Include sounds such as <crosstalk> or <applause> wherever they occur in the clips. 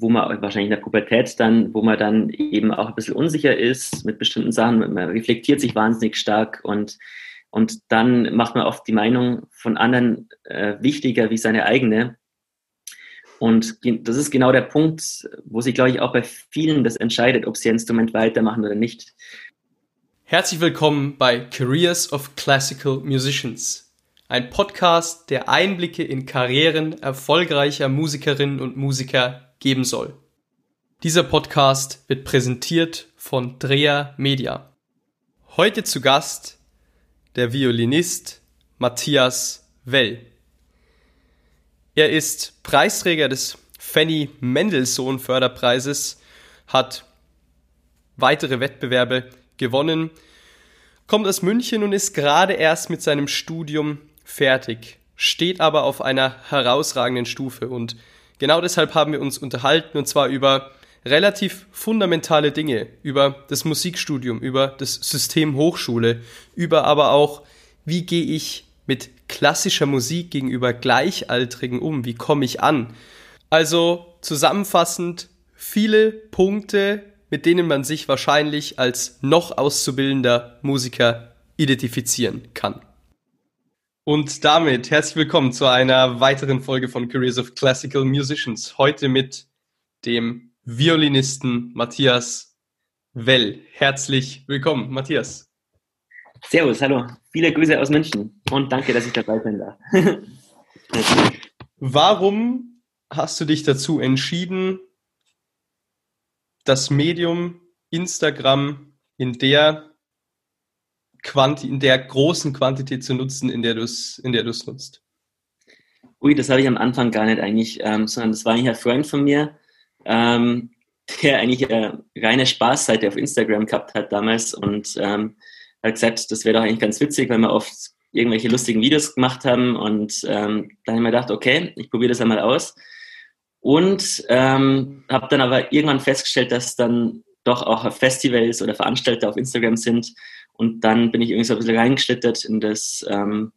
wo man wahrscheinlich in der Pubertät dann, wo man dann eben auch ein bisschen unsicher ist mit bestimmten Sachen, man reflektiert sich wahnsinnig stark und, und dann macht man oft die Meinung von anderen äh, wichtiger wie seine eigene. Und das ist genau der Punkt, wo sich, glaube ich, auch bei vielen das entscheidet, ob sie ein Instrument weitermachen oder nicht. Herzlich willkommen bei Careers of Classical Musicians ein Podcast, der Einblicke in Karrieren erfolgreicher Musikerinnen und Musiker geben soll. Dieser Podcast wird präsentiert von Drea Media. Heute zu Gast der Violinist Matthias Well. Er ist Preisträger des Fanny Mendelssohn Förderpreises, hat weitere Wettbewerbe gewonnen, kommt aus München und ist gerade erst mit seinem Studium fertig, steht aber auf einer herausragenden Stufe. Und genau deshalb haben wir uns unterhalten, und zwar über relativ fundamentale Dinge, über das Musikstudium, über das System Hochschule, über aber auch, wie gehe ich mit klassischer Musik gegenüber Gleichaltrigen um, wie komme ich an. Also zusammenfassend viele Punkte, mit denen man sich wahrscheinlich als noch auszubildender Musiker identifizieren kann. Und damit herzlich willkommen zu einer weiteren Folge von Careers of Classical Musicians. Heute mit dem Violinisten Matthias Well. Herzlich willkommen, Matthias. Servus, hallo. Viele Grüße aus München und danke, dass ich dabei sein darf. <laughs> Warum hast du dich dazu entschieden, das Medium Instagram in der Quanti in der großen Quantität zu nutzen, in der du es nutzt? Ui, das habe ich am Anfang gar nicht eigentlich, ähm, sondern das war eigentlich ein Freund von mir, ähm, der eigentlich eine reine Spaßseite auf Instagram gehabt hat damals und ähm, hat gesagt, das wäre doch eigentlich ganz witzig, weil wir oft irgendwelche lustigen Videos gemacht haben und ähm, dann habe ich mir gedacht, okay, ich probiere das einmal aus und ähm, habe dann aber irgendwann festgestellt, dass dann doch auch Festivals oder Veranstalter auf Instagram sind, und dann bin ich irgendwie so ein bisschen reingeschlittert in das ähm,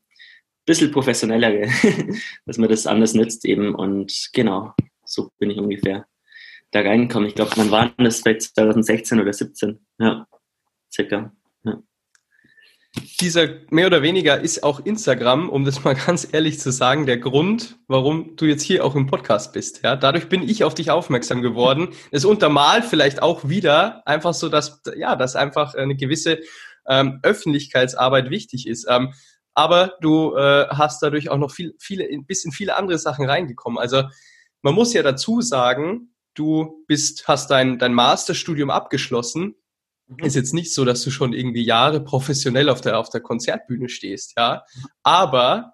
bisschen professionellere, <laughs> dass man das anders nützt eben. Und genau, so bin ich ungefähr da reingekommen. Ich glaube, man war das vielleicht 2016 oder 17, ja, circa. Ja. Dieser mehr oder weniger ist auch Instagram, um das <laughs> mal ganz ehrlich zu sagen, der Grund, warum du jetzt hier auch im Podcast bist. Ja, dadurch bin ich auf dich aufmerksam geworden. Es untermalt vielleicht auch wieder einfach so, dass ja, dass einfach eine gewisse ähm, Öffentlichkeitsarbeit wichtig ist. Ähm, aber du äh, hast dadurch auch noch viel, viele, ein bisschen viele andere Sachen reingekommen. Also man muss ja dazu sagen, du bist, hast dein, dein Masterstudium abgeschlossen. Mhm. Ist jetzt nicht so, dass du schon irgendwie Jahre professionell auf der, auf der Konzertbühne stehst, ja. Aber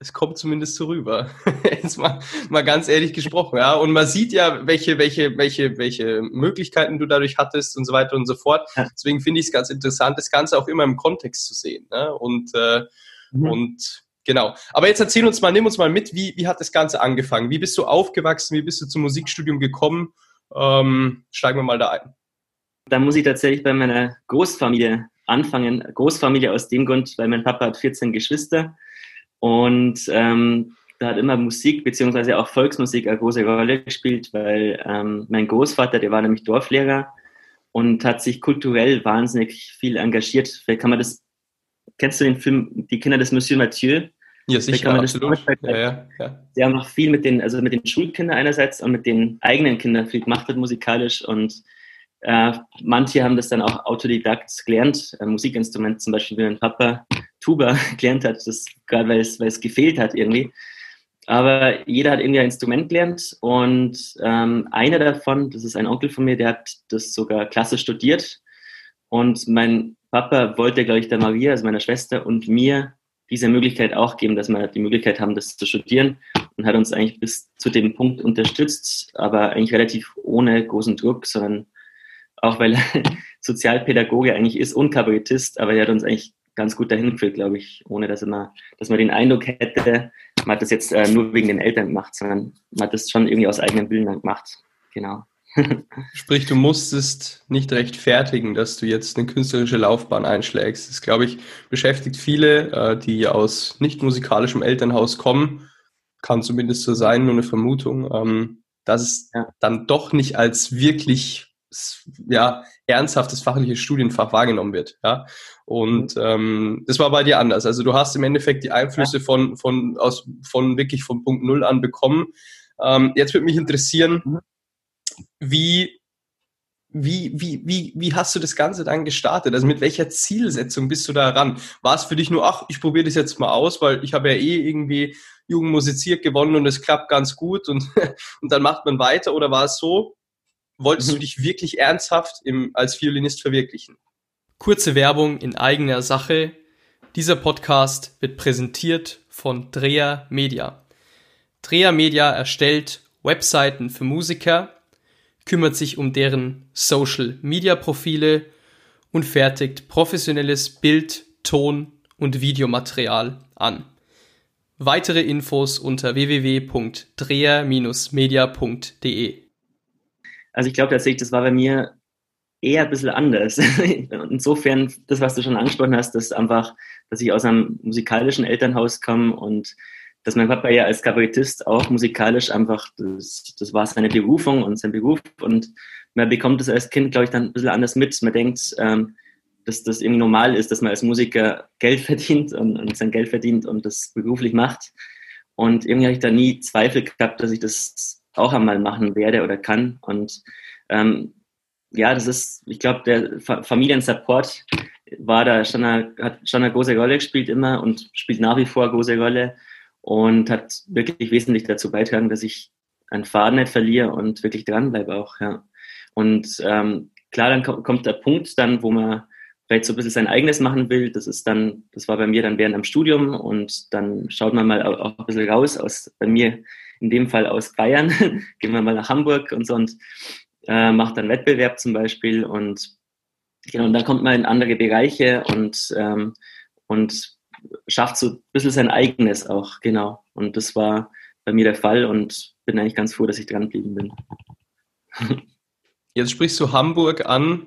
es kommt zumindest so rüber. <laughs> Jetzt mal, mal ganz ehrlich gesprochen, ja. Und man sieht ja, welche, welche, welche, welche Möglichkeiten du dadurch hattest und so weiter und so fort. Deswegen finde ich es ganz interessant, das Ganze auch immer im Kontext zu sehen. Ne? Und, äh, mhm. und genau. Aber jetzt erzähl uns mal, nimm uns mal mit, wie, wie hat das Ganze angefangen? Wie bist du aufgewachsen? Wie bist du zum Musikstudium gekommen? Ähm, steigen wir mal da ein. Da muss ich tatsächlich bei meiner Großfamilie anfangen. Großfamilie aus dem Grund, weil mein Papa hat 14 Geschwister und ähm, da hat immer Musik beziehungsweise auch Volksmusik eine große Rolle gespielt, weil ähm, mein Großvater, der war nämlich Dorflehrer und hat sich kulturell wahnsinnig viel engagiert. Vielleicht kann man das, kennst du den Film Die Kinder des Monsieur Mathieu? Ja, sicher, kann man absolut. Ja, ja, ja. Der haben noch viel mit den, also mit den Schulkindern einerseits und mit den eigenen Kindern viel gemacht hat musikalisch und äh, manche haben das dann auch autodidakt gelernt, äh, Musikinstrument zum Beispiel, wie mein Papa Tuba <laughs> gelernt hat, das, gerade weil es, weil es gefehlt hat irgendwie. Aber jeder hat irgendwie ein Instrument gelernt und ähm, einer davon, das ist ein Onkel von mir, der hat das sogar klasse studiert. Und mein Papa wollte, glaube ich, der Maria, also meiner Schwester und mir diese Möglichkeit auch geben, dass wir die Möglichkeit haben, das zu studieren und hat uns eigentlich bis zu dem Punkt unterstützt, aber eigentlich relativ ohne großen Druck, sondern auch weil er <laughs> Sozialpädagoge eigentlich ist und Kabarettist, aber er hat uns eigentlich ganz gut dahin geführt, glaube ich, ohne dass, immer, dass man den Eindruck hätte, man hat das jetzt äh, nur wegen den Eltern gemacht, sondern man hat das schon irgendwie aus eigenem Willen gemacht. Genau. <laughs> Sprich, du musstest nicht rechtfertigen, dass du jetzt eine künstlerische Laufbahn einschlägst. Das, glaube ich, beschäftigt viele, äh, die aus nicht musikalischem Elternhaus kommen. Kann zumindest so sein, nur eine Vermutung. Ähm, dass es dann doch nicht als wirklich ja, ernsthaftes fachliches Studienfach wahrgenommen wird. Ja? Und mhm. ähm, das war bei dir anders. Also du hast im Endeffekt die Einflüsse von, von, aus, von wirklich von Punkt Null an bekommen. Ähm, jetzt würde mich interessieren, mhm. wie wie, wie, wie, wie hast du das Ganze dann gestartet? Also mit welcher Zielsetzung bist du da ran? War es für dich nur, ach, ich probiere das jetzt mal aus, weil ich habe ja eh irgendwie Jugend musiziert gewonnen und es klappt ganz gut und, <laughs> und dann macht man weiter? Oder war es so, wolltest mhm. du dich wirklich ernsthaft im, als Violinist verwirklichen? Kurze Werbung in eigener Sache. Dieser Podcast wird präsentiert von Drea Media. Drea Media erstellt Webseiten für Musiker, kümmert sich um deren Social-Media-Profile und fertigt professionelles Bild, Ton und Videomaterial an. Weitere Infos unter www.dreher-media.de. Also ich glaube tatsächlich, das war bei mir eher ein bisschen anders. <laughs> Insofern, das, was du schon angesprochen hast, dass einfach, dass ich aus einem musikalischen Elternhaus komme und dass mein Papa ja als Kabarettist auch musikalisch einfach, das, das war seine Berufung und sein Beruf und man bekommt das als Kind, glaube ich, dann ein bisschen anders mit. Man denkt, ähm, dass das irgendwie normal ist, dass man als Musiker Geld <laughs> verdient und, und sein Geld verdient und das beruflich macht. Und irgendwie habe ich da nie Zweifel gehabt, dass ich das auch einmal machen werde oder kann. Und ähm, ja, das ist, ich glaube, der Familiensupport war da schon eine, hat schon eine große Rolle gespielt immer und spielt nach wie vor eine große Rolle und hat wirklich wesentlich dazu beitragen, dass ich einen Faden nicht verliere und wirklich dranbleibe auch, ja. Und ähm, klar, dann kommt der Punkt dann, wo man vielleicht so ein bisschen sein eigenes machen will. Das ist dann, das war bei mir dann während am Studium und dann schaut man mal auch ein bisschen raus aus, bei mir in dem Fall aus Bayern, <laughs> gehen wir mal nach Hamburg und so und äh, macht dann Wettbewerb zum Beispiel und genau, und dann kommt man in andere Bereiche und, ähm, und schafft so ein bisschen sein eigenes auch, genau. Und das war bei mir der Fall und bin eigentlich ganz froh, dass ich dran geblieben bin. <laughs> Jetzt sprichst du Hamburg an.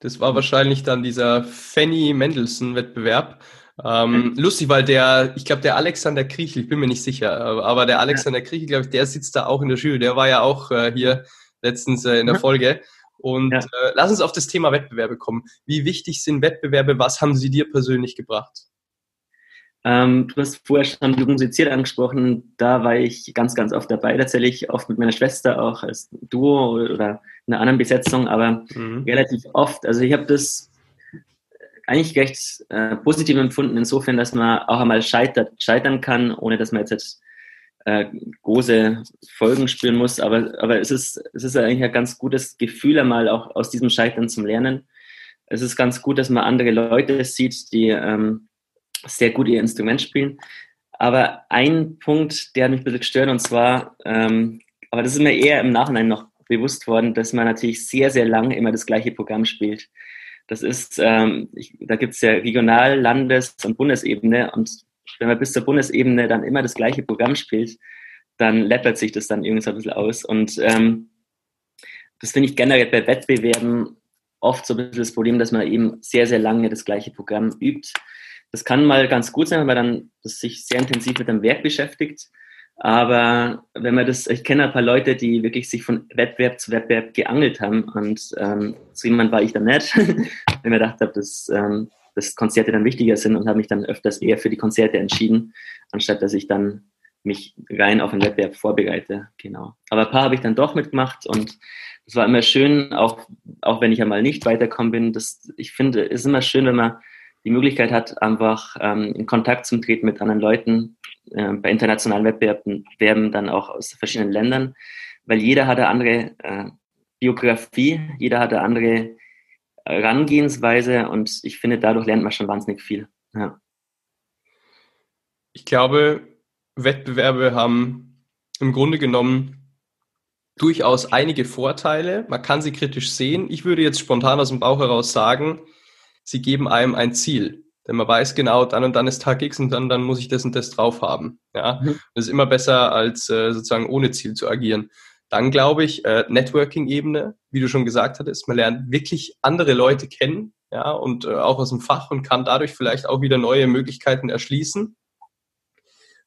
Das war wahrscheinlich dann dieser Fanny Mendelssohn-Wettbewerb. Ähm, lustig, weil der, ich glaube, der Alexander Kriechel, ich bin mir nicht sicher, aber der Alexander Kriechel, glaube ich, der sitzt da auch in der Jury. Der war ja auch äh, hier letztens äh, in der Folge. Und ja. äh, lass uns auf das Thema Wettbewerbe kommen. Wie wichtig sind Wettbewerbe? Was haben sie dir persönlich gebracht? Ähm, du hast vorher schon Jugend musiziert angesprochen. Da war ich ganz, ganz oft dabei, tatsächlich oft mit meiner Schwester auch als Duo oder in einer anderen Besetzung, aber mhm. relativ oft. Also ich habe das eigentlich recht äh, positiv empfunden, insofern, dass man auch einmal scheitert, scheitern kann, ohne dass man jetzt, äh, große Folgen spüren muss. Aber, aber es, ist, es ist eigentlich ein ganz gutes Gefühl, einmal auch aus diesem Scheitern zum Lernen. Es ist ganz gut, dass man andere Leute sieht, die ähm, sehr gut ihr Instrument spielen. Aber ein Punkt, der hat mich ein bisschen gestört, und zwar, ähm, aber das ist mir eher im Nachhinein noch bewusst worden, dass man natürlich sehr, sehr lange immer das gleiche Programm spielt. Das ist, ähm, ich, da gibt es ja Regional-, Landes- und Bundesebene und wenn man bis zur Bundesebene dann immer das gleiche Programm spielt, dann läppert sich das dann irgendwie so ein bisschen aus. Und ähm, das finde ich generell bei Wettbewerben oft so ein bisschen das Problem, dass man eben sehr, sehr lange das gleiche Programm übt. Das kann mal ganz gut sein, wenn man dann sich sehr intensiv mit dem Werk beschäftigt. Aber wenn man das, ich kenne ein paar Leute, die wirklich sich von Wettbewerb zu Wettbewerb geangelt haben und ähm, so jemand war ich dann nicht, <laughs> wenn ich mir gedacht habe, dass, ähm, dass Konzerte dann wichtiger sind und habe mich dann öfters eher für die Konzerte entschieden, anstatt dass ich dann mich rein auf den Wettbewerb vorbereite. Genau. Aber ein paar habe ich dann doch mitgemacht und das war immer schön, auch, auch wenn ich einmal nicht weiterkommen bin. Das, ich finde, es ist immer schön, wenn man die Möglichkeit hat, einfach ähm, in Kontakt zu treten mit anderen Leuten äh, bei internationalen Wettbewerben, dann auch aus verschiedenen Ländern, weil jeder hat eine andere äh, Biografie, jeder hat eine andere Herangehensweise und ich finde, dadurch lernt man schon wahnsinnig viel. Ja. Ich glaube, Wettbewerbe haben im Grunde genommen durchaus einige Vorteile. Man kann sie kritisch sehen. Ich würde jetzt spontan aus dem Bauch heraus sagen, sie geben einem ein Ziel. Denn man weiß genau, dann und dann ist Tag X und dann, dann muss ich das und das drauf haben. Ja? Mhm. Das ist immer besser, als äh, sozusagen ohne Ziel zu agieren. Dann glaube ich, äh, Networking-Ebene, wie du schon gesagt hattest, man lernt wirklich andere Leute kennen, ja, und äh, auch aus dem Fach und kann dadurch vielleicht auch wieder neue Möglichkeiten erschließen.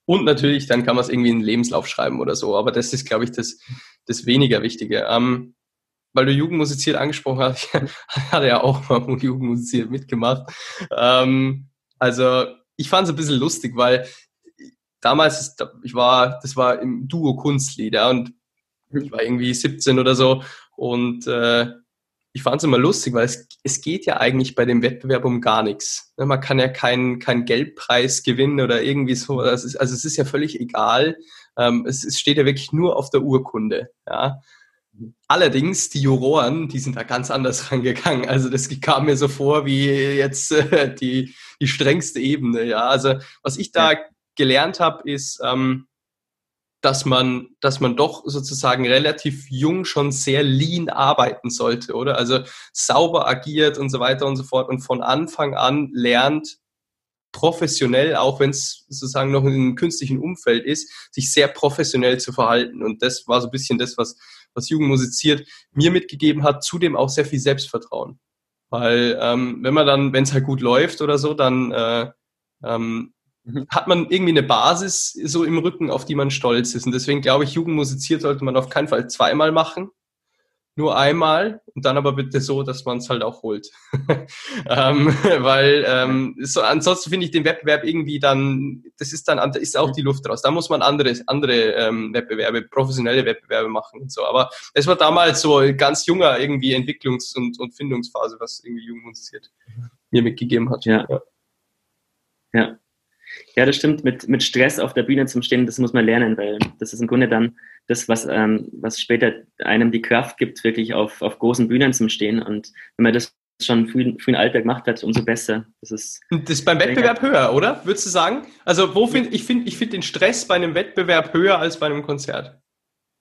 Und natürlich, dann kann man es irgendwie in den Lebenslauf schreiben oder so. Aber das ist, glaube ich, das, das weniger Wichtige. Ähm, weil du Jugendmusiziert angesprochen hast, ich <laughs> hatte ja auch mal Jugendmusiziert mitgemacht. Ähm, also ich fand es ein bisschen lustig, weil damals, ich war, das war im Duo Kunstlieder und ich war irgendwie 17 oder so und äh, ich fand es immer lustig, weil es, es geht ja eigentlich bei dem Wettbewerb um gar nichts. Ne, man kann ja keinen keinen Geldpreis gewinnen oder irgendwie so. also es ist ja völlig egal. Ähm, es, es steht ja wirklich nur auf der Urkunde. Ja. Allerdings, die Juroren, die sind da ganz anders <laughs> rangegangen. Also das kam mir so vor wie jetzt äh, die, die strengste Ebene. Ja, also was ich da gelernt habe, ist, ähm, dass man, dass man doch sozusagen relativ jung schon sehr lean arbeiten sollte, oder? Also sauber agiert und so weiter und so fort und von Anfang an lernt, professionell, auch wenn es sozusagen noch in einem künstlichen Umfeld ist, sich sehr professionell zu verhalten. Und das war so ein bisschen das, was, was Jugend musiziert mir mitgegeben hat, zudem auch sehr viel Selbstvertrauen. Weil ähm, wenn man dann, wenn es halt gut läuft oder so, dann äh, ähm, mhm. hat man irgendwie eine Basis so im Rücken, auf die man stolz ist. Und deswegen glaube ich, Jugend musiziert sollte man auf keinen Fall zweimal machen, nur einmal und dann aber bitte so, dass man es halt auch holt. <laughs> ähm, weil ähm, so, ansonsten finde ich den Wettbewerb irgendwie dann, das ist dann da ist auch die Luft raus. Da muss man andere, andere ähm, Wettbewerbe, professionelle Wettbewerbe machen und so. Aber es war damals so ganz junger irgendwie Entwicklungs- und, und Findungsphase, was irgendwie Jugend interessiert mir mitgegeben hat. Ja. ja. Ja. Ja, das stimmt. Mit, mit Stress auf der Bühne zum Stehen, das muss man lernen, weil das ist im Grunde dann das, was, ähm, was später einem die Kraft gibt, wirklich auf, auf großen Bühnen zum Stehen. Und wenn man das schon früh, früh in Alter gemacht hat, umso besser. Das ist, das ist beim Wettbewerb höher, oder? Würdest du sagen? Also wo find, ich finde ich find den Stress bei einem Wettbewerb höher als bei einem Konzert.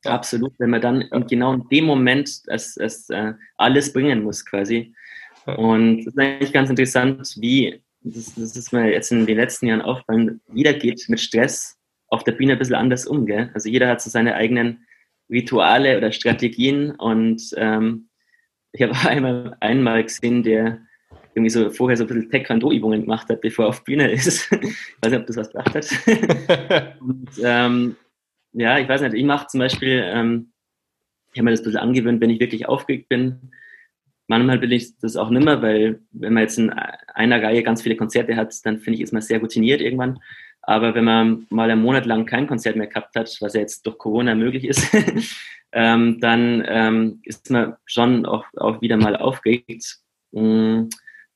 Ja. Absolut, wenn man dann genau in dem Moment es, es, äh, alles bringen muss quasi. Und es ist eigentlich ganz interessant, wie das, das ist mir jetzt in den letzten Jahren aufgefallen, jeder geht mit Stress auf der Bühne ein bisschen anders um. Gell? Also jeder hat so seine eigenen Rituale oder Strategien und ähm, ich habe <laughs> einmal, einmal gesehen, der irgendwie so vorher so ein bisschen Taekwondo-Übungen gemacht hat, bevor er auf Bühne ist. <laughs> ich weiß nicht, ob das was gebracht hat. <laughs> und, ähm, ja, ich weiß nicht, ich mache zum Beispiel, ähm, ich habe mir das ein bisschen angewöhnt, wenn ich wirklich aufgeregt bin, Manchmal will ich das auch nimmer, weil wenn man jetzt in einer Reihe ganz viele Konzerte hat, dann finde ich, ist man sehr routiniert irgendwann. Aber wenn man mal einen Monat lang kein Konzert mehr gehabt hat, was ja jetzt durch Corona möglich ist, <laughs> ähm, dann ähm, ist man schon auch, auch wieder mal aufgeregt. Mm,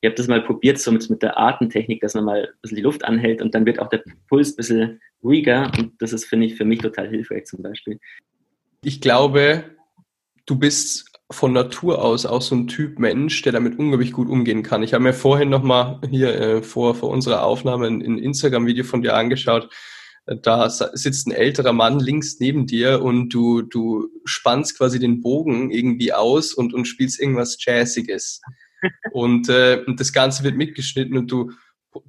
ich habe das mal probiert, so mit, mit der Atemtechnik, dass man mal ein bisschen die Luft anhält und dann wird auch der Puls ein bisschen ruhiger. Und das ist, finde ich, für mich total hilfreich zum Beispiel. Ich glaube, du bist von Natur aus auch so ein Typ Mensch, der damit unglaublich gut umgehen kann. Ich habe mir vorhin nochmal hier äh, vor, vor unserer Aufnahme ein, ein Instagram-Video von dir angeschaut. Da sitzt ein älterer Mann links neben dir und du, du spannst quasi den Bogen irgendwie aus und, und spielst irgendwas Jazziges. <laughs> und, äh, das Ganze wird mitgeschnitten und du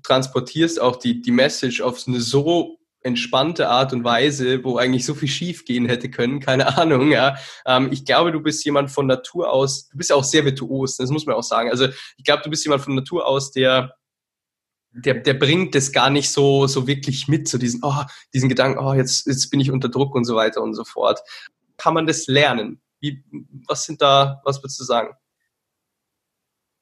transportierst auch die, die Message auf eine so entspannte Art und Weise, wo eigentlich so viel schief gehen hätte können, keine <laughs> Ahnung, ja. Ähm, ich glaube, du bist jemand von Natur aus, du bist ja auch sehr virtuos, das muss man auch sagen. Also ich glaube, du bist jemand von Natur aus, der der, der bringt das gar nicht so, so wirklich mit, so diesen, oh, diesen Gedanken, oh, jetzt, jetzt bin ich unter Druck und so weiter und so fort. Kann man das lernen? Wie, was sind da, was würdest du sagen?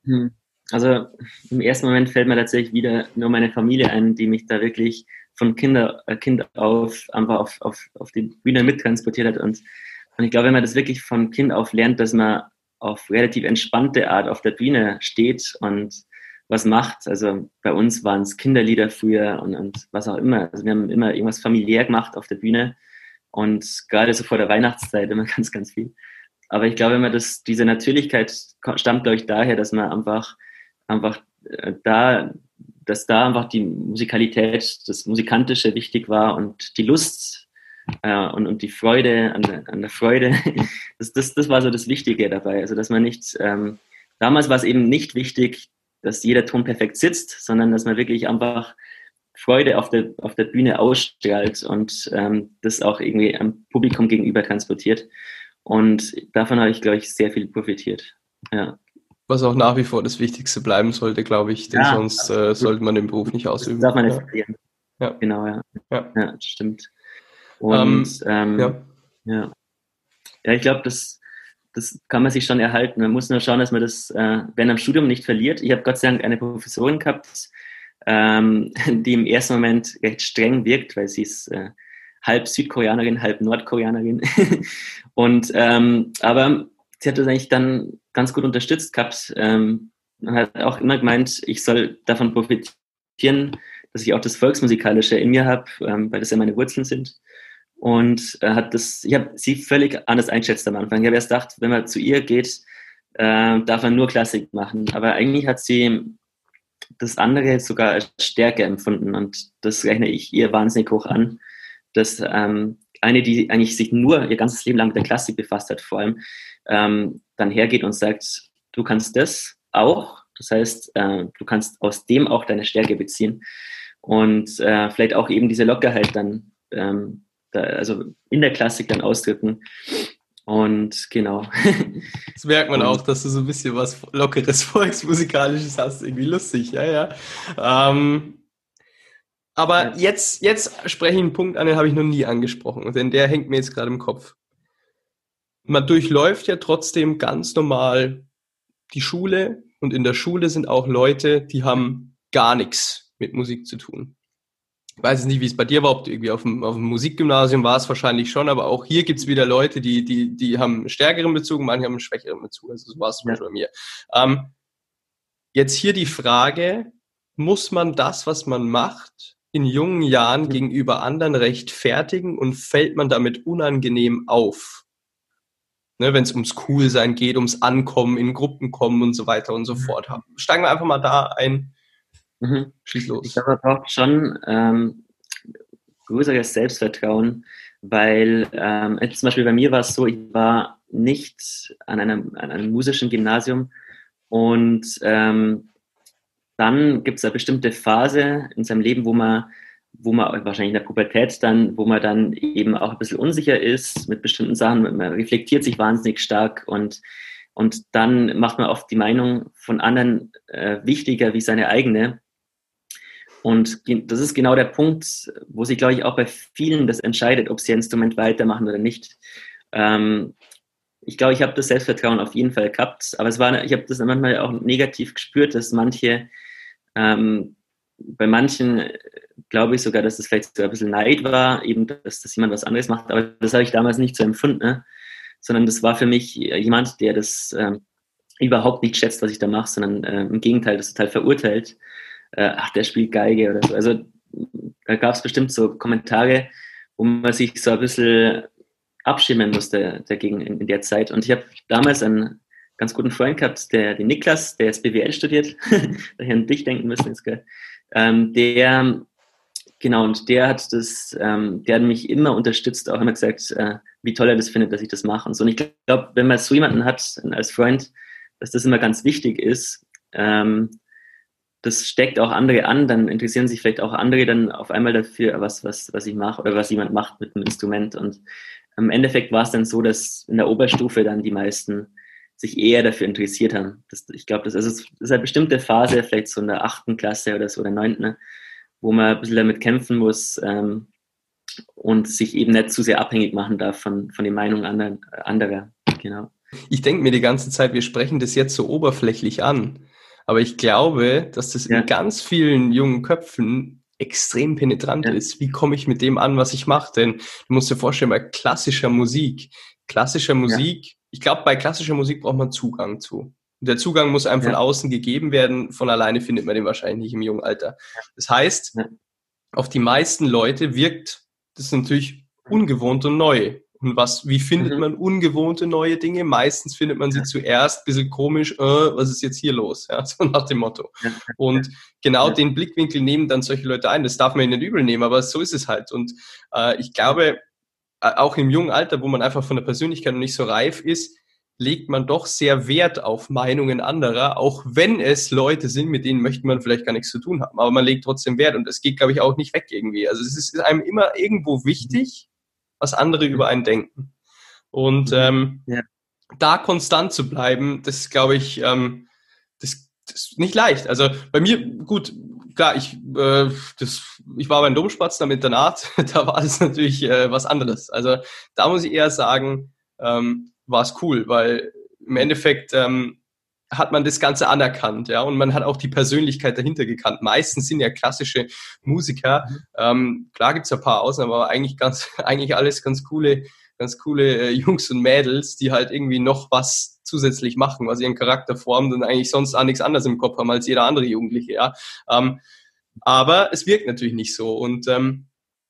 Hm. Also im ersten Moment fällt mir tatsächlich wieder nur meine Familie ein, die mich da wirklich von Kinder, äh, Kind auf einfach auf, auf, auf die Bühne mittransportiert hat. Und, und ich glaube, wenn man das wirklich von Kind auf lernt, dass man auf relativ entspannte Art auf der Bühne steht und was macht. Also bei uns waren es Kinderlieder früher und, und was auch immer. Also wir haben immer irgendwas familiär gemacht auf der Bühne und gerade so vor der Weihnachtszeit immer <laughs> ganz, ganz viel. Aber ich glaube, wenn man das, diese Natürlichkeit stammt, glaube ich, daher, dass man einfach, einfach äh, da dass da einfach die Musikalität, das Musikantische wichtig war und die Lust äh, und, und die Freude an der, an der Freude, <laughs> das, das, das war so das Wichtige dabei. Also dass man nicht, ähm, damals war es eben nicht wichtig, dass jeder Ton perfekt sitzt, sondern dass man wirklich einfach Freude auf der, auf der Bühne ausstrahlt und ähm, das auch irgendwie am Publikum gegenüber transportiert. Und davon habe ich, glaube ich, sehr viel profitiert. Ja was auch nach wie vor das Wichtigste bleiben sollte, glaube ich, denn ja, sonst äh, sollte man den Beruf nicht ausüben. Das darf man nicht verlieren. ja. genau, ja. Ja, ja stimmt. Und ähm, ähm, ja. ja. Ja, ich glaube, das, das kann man sich schon erhalten. Man muss nur schauen, dass man das äh, während am Studium nicht verliert. Ich habe Gott sei Dank eine Professorin gehabt, ähm, <laughs> die im ersten Moment recht streng wirkt, weil sie ist äh, halb Südkoreanerin, halb Nordkoreanerin. <laughs> und ähm, aber sie hat das eigentlich dann ganz gut unterstützt gehabt. Ähm, und hat auch immer gemeint, ich soll davon profitieren, dass ich auch das Volksmusikalische in mir habe, ähm, weil das ja meine Wurzeln sind. Und äh, hat das, ich habe sie völlig anders einschätzt am Anfang. Ich habe erst gedacht, wenn man zu ihr geht, äh, darf man nur Klassik machen. Aber eigentlich hat sie das andere sogar als Stärke empfunden und das rechne ich ihr wahnsinnig hoch an dass ähm, eine, die eigentlich sich nur ihr ganzes Leben lang mit der Klassik befasst hat, vor allem, ähm, dann hergeht und sagt, du kannst das auch. Das heißt, äh, du kannst aus dem auch deine Stärke beziehen und äh, vielleicht auch eben diese Lockerheit dann, ähm, da, also in der Klassik dann ausdrücken. Und genau. <laughs> Das merkt man auch, dass du so ein bisschen was Lockeres, <laughs> Volksmusikalisches hast. Irgendwie lustig, ja, ja. Ähm, aber jetzt, jetzt spreche ich einen Punkt an, den habe ich noch nie angesprochen, denn der hängt mir jetzt gerade im Kopf. Man durchläuft ja trotzdem ganz normal die Schule und in der Schule sind auch Leute, die haben gar nichts mit Musik zu tun. Ich weiß nicht, wie es bei dir war, ob du irgendwie auf dem, auf dem Musikgymnasium warst, wahrscheinlich schon, aber auch hier gibt es wieder Leute, die, die, die haben einen stärkeren Bezug, manche haben einen schwächeren Bezug. Also so war es ja. bei mir. Ähm, jetzt hier die Frage, muss man das, was man macht, in jungen Jahren gegenüber anderen rechtfertigen und fällt man damit unangenehm auf. Ne, Wenn es ums Coolsein geht, ums Ankommen, in Gruppen kommen und so weiter und so mhm. fort. Steigen wir einfach mal da ein. Mhm. Schieß los. Ich glaube, man braucht schon ähm, größeres Selbstvertrauen, weil ähm, zum Beispiel bei mir war es so, ich war nicht an einem, an einem musischen Gymnasium und ähm, dann gibt es eine bestimmte Phase in seinem Leben, wo man, wo man wahrscheinlich in der Pubertät dann, wo man dann eben auch ein bisschen unsicher ist mit bestimmten Sachen, man reflektiert sich wahnsinnig stark und, und dann macht man oft die Meinung von anderen äh, wichtiger wie seine eigene. Und das ist genau der Punkt, wo sich, glaube ich, auch bei vielen das entscheidet, ob sie ein Instrument weitermachen oder nicht. Ähm, ich glaube, ich habe das Selbstvertrauen auf jeden Fall gehabt, aber es war, ich habe das manchmal auch negativ gespürt, dass manche, ähm, bei manchen glaube ich sogar, dass es vielleicht so ein bisschen Neid war, eben, dass, dass jemand was anderes macht, aber das habe ich damals nicht so empfunden, ne? sondern das war für mich jemand, der das ähm, überhaupt nicht schätzt, was ich da mache, sondern äh, im Gegenteil, das total verurteilt. Äh, ach, der spielt Geige oder so. Also da gab es bestimmt so Kommentare, wo man sich so ein bisschen abschirmen musste dagegen in, in der Zeit. Und ich habe damals einen ganz guten Freund gehabt, der, den Niklas, der ist BWL studiert, <laughs> daher an dich denken müssen jetzt, gell? Ähm, der, genau, und der hat das, ähm, der hat mich immer unterstützt, auch immer gesagt, äh, wie toll er das findet, dass ich das mache und so. Und ich glaube, wenn man so jemanden hat als Freund, dass das immer ganz wichtig ist, ähm, das steckt auch andere an, dann interessieren sich vielleicht auch andere dann auf einmal dafür, was, was, was ich mache oder was jemand macht mit einem Instrument. Und im Endeffekt war es dann so, dass in der Oberstufe dann die meisten sich eher dafür interessiert haben. Das, ich glaube, das, also das ist eine bestimmte Phase, vielleicht so in der achten Klasse oder so, oder neunten, wo man ein bisschen damit kämpfen muss ähm, und sich eben nicht zu sehr abhängig machen darf von, von den Meinungen anderer. anderer. Genau. Ich denke mir die ganze Zeit, wir sprechen das jetzt so oberflächlich an. Aber ich glaube, dass das ja. in ganz vielen jungen Köpfen extrem penetrant ja. ist. Wie komme ich mit dem an, was ich mache? Denn du musst dir vorstellen, bei klassischer Musik, klassischer Musik, ja. ich glaube, bei klassischer Musik braucht man Zugang zu. Der Zugang muss einem ja. von außen gegeben werden. Von alleine findet man den wahrscheinlich nicht im jungen Alter. Das heißt, auf die meisten Leute wirkt das natürlich ungewohnt und neu. Und was, wie findet mhm. man ungewohnte neue Dinge? Meistens findet man sie ja. zuerst bisschen komisch, äh, was ist jetzt hier los? Ja, <laughs> so nach dem Motto. Ja. Und genau ja. den Blickwinkel nehmen dann solche Leute ein. Das darf man ihnen nicht übel nehmen, aber so ist es halt. Und äh, ich glaube, äh, auch im jungen Alter, wo man einfach von der Persönlichkeit noch nicht so reif ist, legt man doch sehr Wert auf Meinungen anderer, auch wenn es Leute sind, mit denen möchte man vielleicht gar nichts zu tun haben. Aber man legt trotzdem Wert und das geht, glaube ich, auch nicht weg irgendwie. Also es ist einem immer irgendwo wichtig, was andere über einen denken. Und mhm. ähm, ja. da konstant zu bleiben, das ist, glaube ich, ähm, das, das ist nicht leicht. Also bei mir, gut, klar, ich, äh, das, ich war beim Domspatz, am Internat, <laughs> da war es natürlich äh, was anderes. Also da muss ich eher sagen, ähm, war es cool, weil im Endeffekt ähm, hat man das Ganze anerkannt, ja, und man hat auch die Persönlichkeit dahinter gekannt. Meistens sind ja klassische Musiker, mhm. ähm, klar gibt's ja ein paar Ausnahmen, aber eigentlich ganz, <laughs> eigentlich alles ganz coole, ganz coole äh, Jungs und Mädels, die halt irgendwie noch was zusätzlich machen, was ihren Charakter formt und eigentlich sonst auch nichts anderes im Kopf haben als jeder andere Jugendliche, ja. Ähm, aber es wirkt natürlich nicht so und ähm,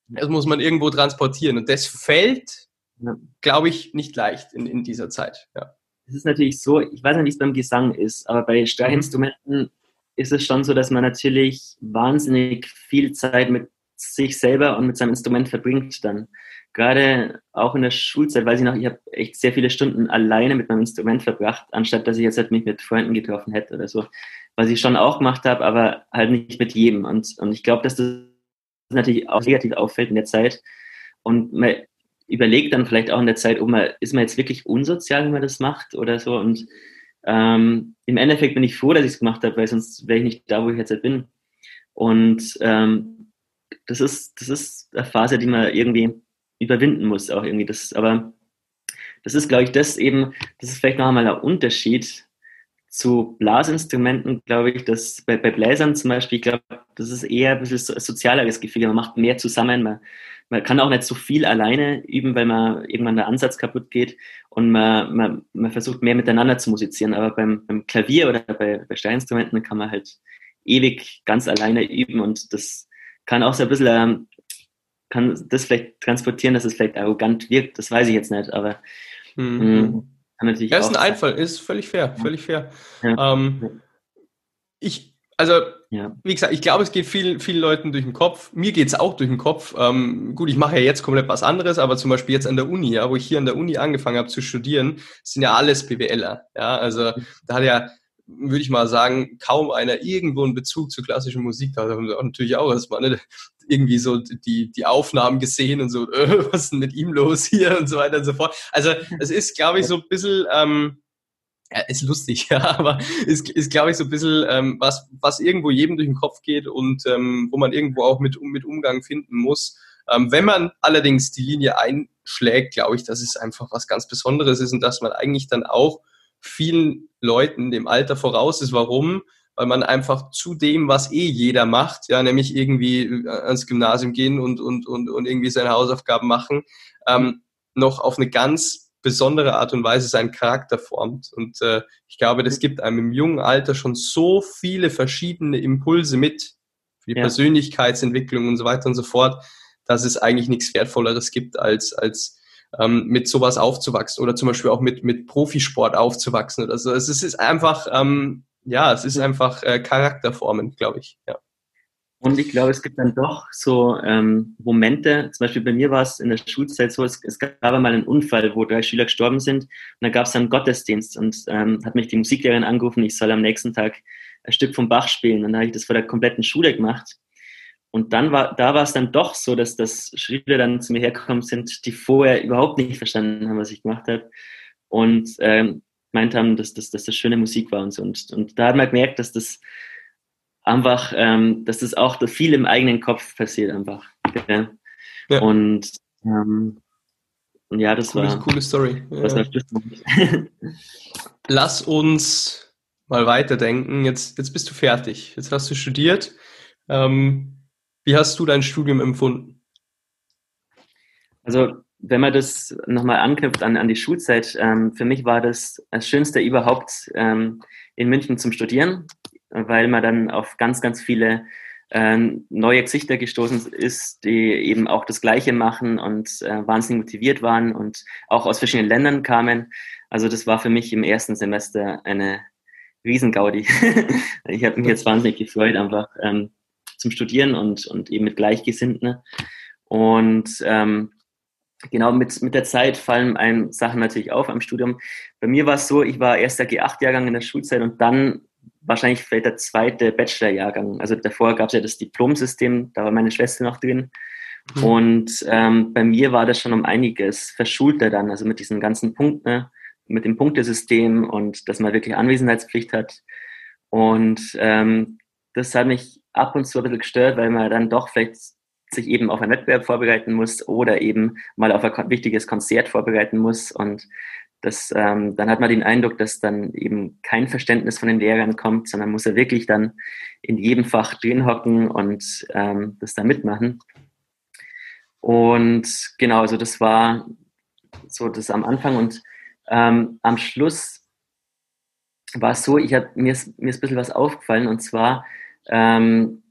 das muss man irgendwo transportieren und das fällt, ja. glaube ich, nicht leicht in, in dieser Zeit, ja es ist natürlich so, ich weiß nicht, wie es beim Gesang ist, aber bei Streichinstrumenten mhm. ist es schon so, dass man natürlich wahnsinnig viel Zeit mit sich selber und mit seinem Instrument verbringt dann. Gerade auch in der Schulzeit, weiß ich noch, ich habe echt sehr viele Stunden alleine mit meinem Instrument verbracht, anstatt dass ich jetzt halt mich mit Freunden getroffen hätte oder so. Was ich schon auch gemacht habe, aber halt nicht mit jedem. Und, und ich glaube, dass das natürlich auch negativ auffällt in der Zeit. Und man überlegt dann vielleicht auch in der Zeit, oh, man, ist man jetzt wirklich unsozial, wenn man das macht oder so. Und ähm, im Endeffekt bin ich froh, dass ich es gemacht habe, weil sonst wäre ich nicht da, wo ich jetzt halt bin. Und ähm, das ist, das ist eine Phase, die man irgendwie überwinden muss, auch irgendwie. Das, aber das ist, glaube ich, das eben, das ist vielleicht noch einmal ein Unterschied zu Blasinstrumenten, glaube ich, dass bei, bei Bläsern zum Beispiel, ich glaube, das ist eher ein bisschen so, ein sozialeres Gefühl. Man macht mehr zusammen, man, man kann auch nicht so viel alleine üben, weil man irgendwann der Ansatz kaputt geht und man, man, man versucht mehr miteinander zu musizieren. Aber beim, beim Klavier oder bei, bei Steininstrumenten kann man halt ewig ganz alleine üben und das kann auch so ein bisschen, ähm, kann das vielleicht transportieren, dass es vielleicht arrogant wirkt. Das weiß ich jetzt nicht, aber mhm. mh, hm, kann natürlich ja, ist ein Einfall, ist völlig fair, völlig fair. Ja. Ähm, ich, also, ja. wie gesagt, ich glaube, es geht vielen, vielen Leuten durch den Kopf. Mir geht es auch durch den Kopf. Ähm, gut, ich mache ja jetzt komplett was anderes, aber zum Beispiel jetzt an der Uni, ja, wo ich hier an der Uni angefangen habe zu studieren, sind ja alles BWLer. Ja, also da hat ja, würde ich mal sagen, kaum einer irgendwo einen Bezug zur klassischen Musik. Da haben wir auch natürlich auch erstmal ne, irgendwie so die, die Aufnahmen gesehen und so, äh, <laughs> was ist denn mit ihm los hier und so weiter und so fort. Also es ist, glaube ich, so ein bisschen. Ähm, ja, ist lustig, <laughs> ja, aber ist, ist glaube ich, so ein bisschen ähm, was, was irgendwo jedem durch den Kopf geht und ähm, wo man irgendwo auch mit, mit Umgang finden muss. Ähm, wenn man allerdings die Linie einschlägt, glaube ich, dass es einfach was ganz Besonderes ist und dass man eigentlich dann auch vielen Leuten dem Alter voraus ist. Warum? Weil man einfach zu dem, was eh jeder macht, ja, nämlich irgendwie äh, ans Gymnasium gehen und, und, und, und irgendwie seine Hausaufgaben machen, ähm, noch auf eine ganz besondere Art und Weise seinen Charakter formt. Und äh, ich glaube, das gibt einem im jungen Alter schon so viele verschiedene Impulse mit für die ja. Persönlichkeitsentwicklung und so weiter und so fort, dass es eigentlich nichts Wertvolleres gibt, als, als ähm, mit sowas aufzuwachsen oder zum Beispiel auch mit, mit Profisport aufzuwachsen oder so. Es ist einfach, ähm, ja, es ist einfach äh, Charakterformen, glaube ich. Ja. Und ich glaube, es gibt dann doch so ähm, Momente, zum Beispiel bei mir war es in der Schulzeit so, es, es gab einmal einen Unfall, wo drei Schüler gestorben sind und da gab es dann Gottesdienst und ähm, hat mich die Musiklehrerin angerufen, ich soll am nächsten Tag ein Stück vom Bach spielen. Und dann habe ich das vor der kompletten Schule gemacht. Und dann war, da war es dann doch so, dass das Schüler dann zu mir hergekommen sind, die vorher überhaupt nicht verstanden haben, was ich gemacht habe. Und ähm, meint haben, dass, dass, dass das schöne Musik war und so. Und, und da hat man gemerkt, dass das einfach, ähm, dass das auch viel im eigenen Kopf passiert einfach. Ja. ja. Und ähm, ja, das Cooles, war coole Story. Ja. <laughs> Lass uns mal weiterdenken. Jetzt, jetzt bist du fertig. Jetzt hast du studiert. Ähm, wie hast du dein Studium empfunden? Also, wenn man das nochmal anknüpft an, an die Schulzeit, ähm, für mich war das das Schönste überhaupt, ähm, in München zum Studieren weil man dann auf ganz, ganz viele äh, neue Gesichter gestoßen ist, die eben auch das Gleiche machen und äh, wahnsinnig motiviert waren und auch aus verschiedenen Ländern kamen. Also das war für mich im ersten Semester eine Riesengaudi. <laughs> ich habe mich jetzt wahnsinnig gefreut, einfach ähm, zum Studieren und, und eben mit Gleichgesinnten. Und ähm, genau mit, mit der Zeit fallen einem Sachen natürlich auf am Studium. Bei mir war es so, ich war erster G8-Jahrgang in der Schulzeit und dann wahrscheinlich vielleicht der zweite Bachelorjahrgang. Also davor gab es ja das Diplomsystem, da war meine Schwester noch drin. Mhm. Und ähm, bei mir war das schon um einiges verschulter dann, also mit diesen ganzen Punkten, ne, mit dem Punktesystem und dass man wirklich Anwesenheitspflicht hat. Und ähm, das hat mich ab und zu ein bisschen gestört, weil man dann doch vielleicht sich eben auf einen Wettbewerb vorbereiten muss oder eben mal auf ein wichtiges Konzert vorbereiten muss. Und das, ähm, dann hat man den Eindruck, dass dann eben kein Verständnis von den Lehrern kommt, sondern muss er wirklich dann in jedem Fach drin hocken und ähm, das da mitmachen. Und genau, also das war so das am Anfang und ähm, am Schluss war es so, ich hab, mir, ist, mir ist ein bisschen was aufgefallen und zwar, ähm,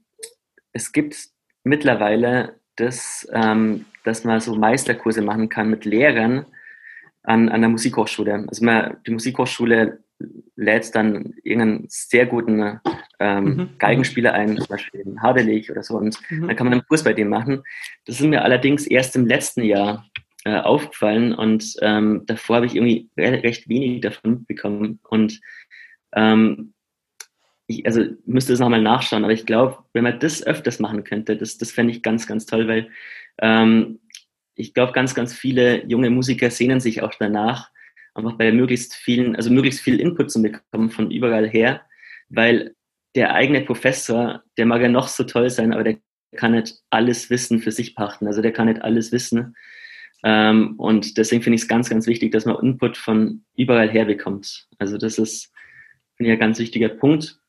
es gibt mittlerweile das, ähm, dass man so Meisterkurse machen kann mit Lehrern an, an der Musikhochschule. Also man, die Musikhochschule lädt dann irgendeinen sehr guten ähm, mhm. Geigenspieler ein, zum Beispiel Hadelich oder so, und mhm. dann kann man einen Kurs bei dem machen. Das ist mir allerdings erst im letzten Jahr äh, aufgefallen und ähm, davor habe ich irgendwie recht wenig davon bekommen und ähm, ich, also müsste es nochmal nachschauen, aber ich glaube, wenn man das öfters machen könnte, das, das fände ich ganz, ganz toll, weil ähm, ich glaube, ganz, ganz viele junge Musiker sehnen sich auch danach, einfach bei möglichst vielen, also möglichst viel Input zu bekommen von überall her, weil der eigene Professor, der mag ja noch so toll sein, aber der kann nicht alles Wissen für sich pachten. Also der kann nicht alles wissen. Ähm, und deswegen finde ich es ganz, ganz wichtig, dass man Input von überall her bekommt. Also das ist, finde ich, ein ganz wichtiger Punkt.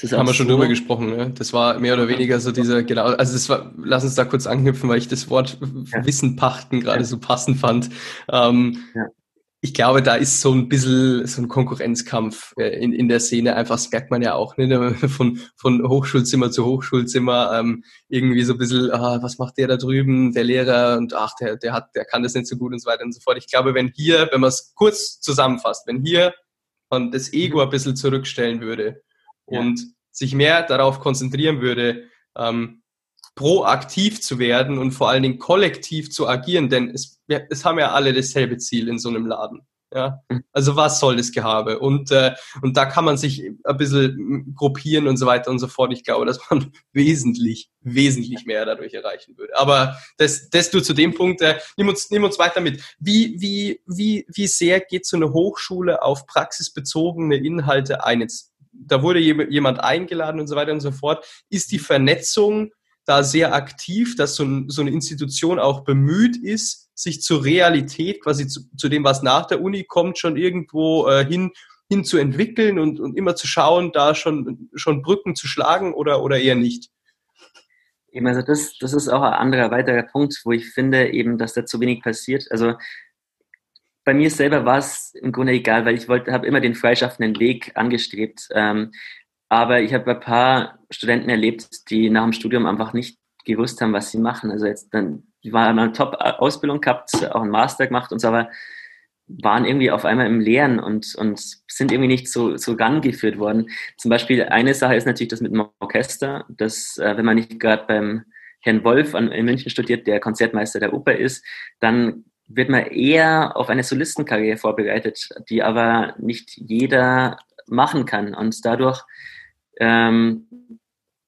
Das haben wir schon so. drüber gesprochen, ne? Das war mehr oder weniger so dieser, genau, also das war, lass uns da kurz anknüpfen, weil ich das Wort ja. Wissen pachten gerade ja. so passend fand. Ähm, ja ich glaube, da ist so ein bisschen so ein Konkurrenzkampf äh, in, in der Szene. Einfach, das merkt man ja auch, ne? <laughs> von, von Hochschulzimmer zu Hochschulzimmer, ähm, irgendwie so ein bisschen, ah, was macht der da drüben, der Lehrer und ach, der, der hat, der kann das nicht so gut und so weiter und so fort. Ich glaube, wenn hier, wenn man es kurz zusammenfasst, wenn hier man das Ego ein bisschen zurückstellen würde ja. und sich mehr darauf konzentrieren würde, ähm, proaktiv zu werden und vor allen Dingen kollektiv zu agieren, denn es, es haben ja alle dasselbe Ziel in so einem Laden. Ja, mhm. also was soll das Gehabe? Und, äh, und da kann man sich ein bisschen gruppieren und so weiter und so fort. Ich glaube, dass man <laughs> wesentlich, wesentlich mehr dadurch erreichen würde. Aber das, das du zu dem Punkt, äh, nimm, uns, nimm uns weiter mit. Wie, wie, wie, wie sehr geht so eine Hochschule auf praxisbezogene Inhalte ein? Jetzt, da wurde jemand eingeladen und so weiter und so fort. Ist die Vernetzung da sehr aktiv, dass so, ein, so eine Institution auch bemüht ist, sich zur Realität, quasi zu, zu dem, was nach der Uni kommt, schon irgendwo äh, hin, hin zu entwickeln und, und immer zu schauen, da schon, schon Brücken zu schlagen oder, oder eher nicht? Eben, also das, das ist auch ein anderer weiterer Punkt, wo ich finde eben, dass da zu wenig passiert. Also bei mir selber war es im Grunde egal, weil ich wollte, habe immer den freischaffenden Weg angestrebt. Ähm, aber ich habe ein paar Studenten erlebt, die nach dem Studium einfach nicht gewusst haben, was sie machen. Also jetzt dann, die waren eine Top-Ausbildung gehabt, auch einen Master gemacht und so, aber waren irgendwie auf einmal im Lehren und, und sind irgendwie nicht so, so rangeführt worden. Zum Beispiel eine Sache ist natürlich das mit dem Orchester, dass äh, wenn man nicht gerade beim Herrn Wolf an, in München studiert, der Konzertmeister der Oper ist, dann wird man eher auf eine Solistenkarriere vorbereitet, die aber nicht jeder machen kann. Und dadurch ähm,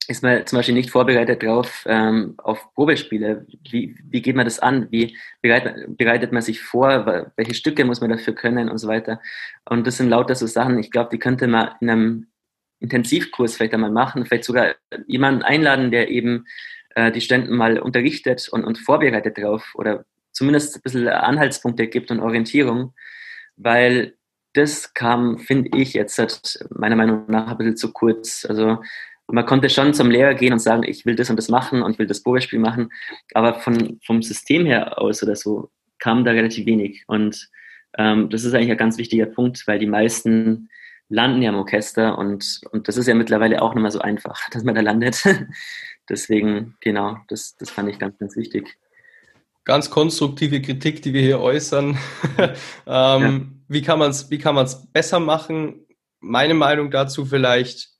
ist man zum Beispiel nicht vorbereitet drauf ähm, auf Probespiele. Wie, wie geht man das an? Wie bereitet, bereitet man sich vor? Welche Stücke muss man dafür können und so weiter? Und das sind lauter so Sachen, ich glaube, die könnte man in einem Intensivkurs vielleicht einmal machen, vielleicht sogar jemanden einladen, der eben äh, die Studenten mal unterrichtet und, und vorbereitet drauf oder zumindest ein bisschen Anhaltspunkte gibt und Orientierung, weil das kam, finde ich, jetzt meiner Meinung nach ein bisschen zu kurz. Also man konnte schon zum Lehrer gehen und sagen, ich will das und das machen und ich will das Probespiel machen, aber von, vom System her aus oder so kam da relativ wenig. Und ähm, das ist eigentlich ein ganz wichtiger Punkt, weil die meisten landen ja im Orchester und, und das ist ja mittlerweile auch nicht mehr so einfach, <laughs> dass man da landet. <laughs> Deswegen, genau, das, das fand ich ganz, ganz wichtig. Ganz konstruktive Kritik, die wir hier äußern. <laughs> ähm, ja. Wie kann man es wie kann man es besser machen? Meine Meinung dazu vielleicht,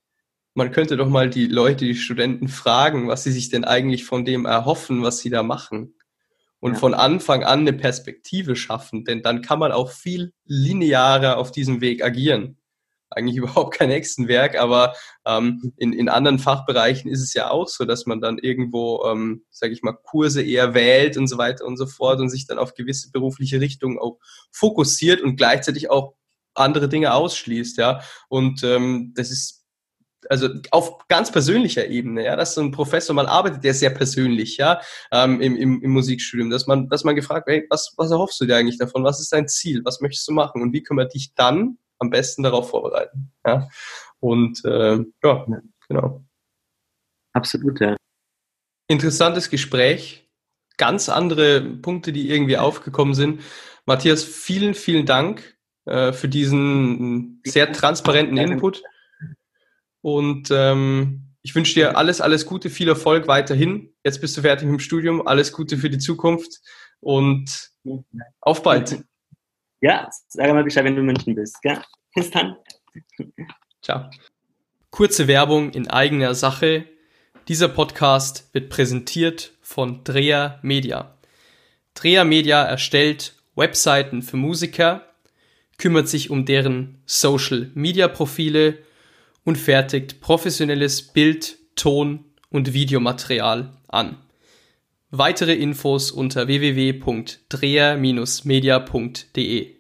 man könnte doch mal die Leute, die Studenten fragen, was sie sich denn eigentlich von dem erhoffen, was sie da machen. Und ja. von Anfang an eine Perspektive schaffen, denn dann kann man auch viel linearer auf diesem Weg agieren eigentlich <laughs> überhaupt kein Hexenwerk, aber ähm, in, in anderen Fachbereichen ist es ja auch so, dass man dann irgendwo, ähm, sage ich mal, Kurse eher wählt und so weiter und so fort und sich dann auf gewisse berufliche Richtungen auch fokussiert und gleichzeitig auch andere Dinge ausschließt, ja. Und ähm, das ist also auf ganz persönlicher Ebene, ja, dass so ein Professor mal arbeitet, der ist sehr persönlich, ja, ähm, im, im, im Musikstudium, dass man, dass man gefragt, hey, was, was erhoffst du dir eigentlich davon? Was ist dein Ziel? Was möchtest du machen? Und wie können wir dich dann am besten darauf vorbereiten? Ja, und äh, ja, genau. Absolut, ja. Interessantes Gespräch. Ganz andere Punkte, die irgendwie aufgekommen sind. Matthias, vielen, vielen Dank äh, für diesen sehr transparenten Input. Und ähm, ich wünsche dir alles, alles Gute, viel Erfolg weiterhin. Jetzt bist du fertig mit dem Studium. Alles Gute für die Zukunft und auf bald. Ja, sag mal Bescheid, wenn du in München bist. Ja, bis dann. Ciao. Kurze Werbung in eigener Sache. Dieser Podcast wird präsentiert von Dreher Media. Dreher Media erstellt Webseiten für Musiker, kümmert sich um deren Social Media Profile und fertigt professionelles Bild, Ton und Videomaterial an. Weitere Infos unter www.dreher-media.de